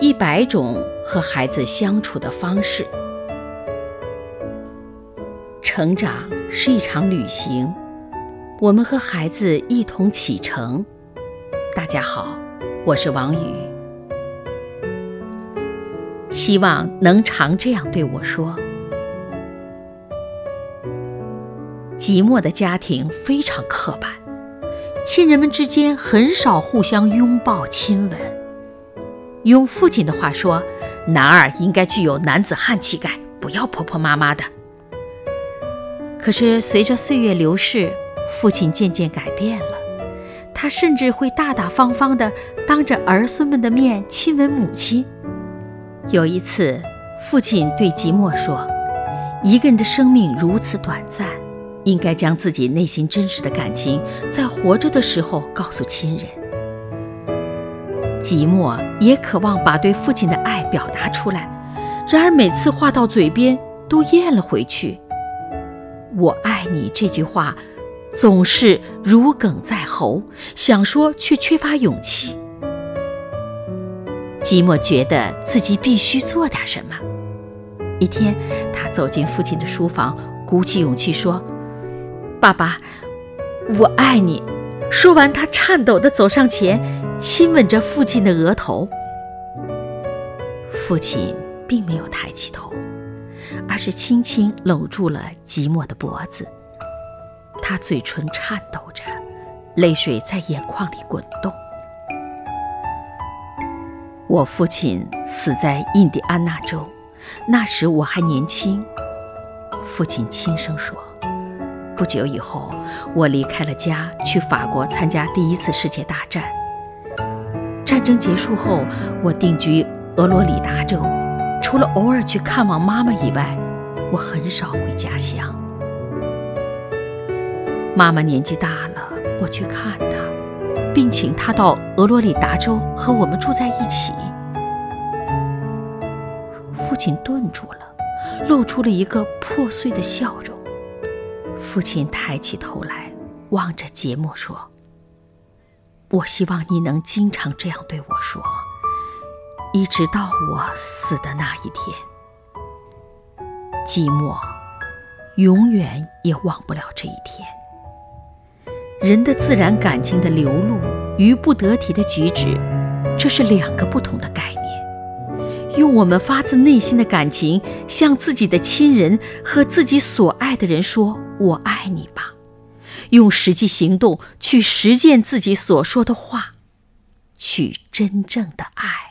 一百种和孩子相处的方式。成长是一场旅行，我们和孩子一同启程。大家好，我是王宇，希望能常这样对我说。寂寞的家庭非常刻板，亲人们之间很少互相拥抱亲吻。用父亲的话说，男儿应该具有男子汉气概，不要婆婆妈妈的。可是随着岁月流逝，父亲渐渐改变了，他甚至会大大方方地当着儿孙们的面亲吻母亲。有一次，父亲对吉莫说：“一个人的生命如此短暂。”应该将自己内心真实的感情，在活着的时候告诉亲人。寂寞也渴望把对父亲的爱表达出来，然而每次话到嘴边都咽了回去。“我爱你”这句话总是如鲠在喉，想说却缺乏勇气。寂寞觉得自己必须做点什么。一天，他走进父亲的书房，鼓起勇气说。爸爸，我爱你。说完，他颤抖地走上前，亲吻着父亲的额头。父亲并没有抬起头，而是轻轻搂住了寂寞的脖子。他嘴唇颤抖着，泪水在眼眶里滚动。我父亲死在印第安纳州，那时我还年轻。父亲轻声说。不久以后，我离开了家，去法国参加第一次世界大战。战争结束后，我定居俄罗里达州，除了偶尔去看望妈妈以外，我很少回家乡。妈妈年纪大了，我去看她，并请她到俄罗里达州和我们住在一起。父亲顿住了，露出了一个破碎的笑容。父亲抬起头来，望着杰莫说：“我希望你能经常这样对我说，一直到我死的那一天。寂寞，永远也忘不了这一天。人的自然感情的流露与不得体的举止，这是两个不同的概念。”用我们发自内心的感情，向自己的亲人和自己所爱的人说“我爱你”吧。用实际行动去实践自己所说的话，去真正的爱。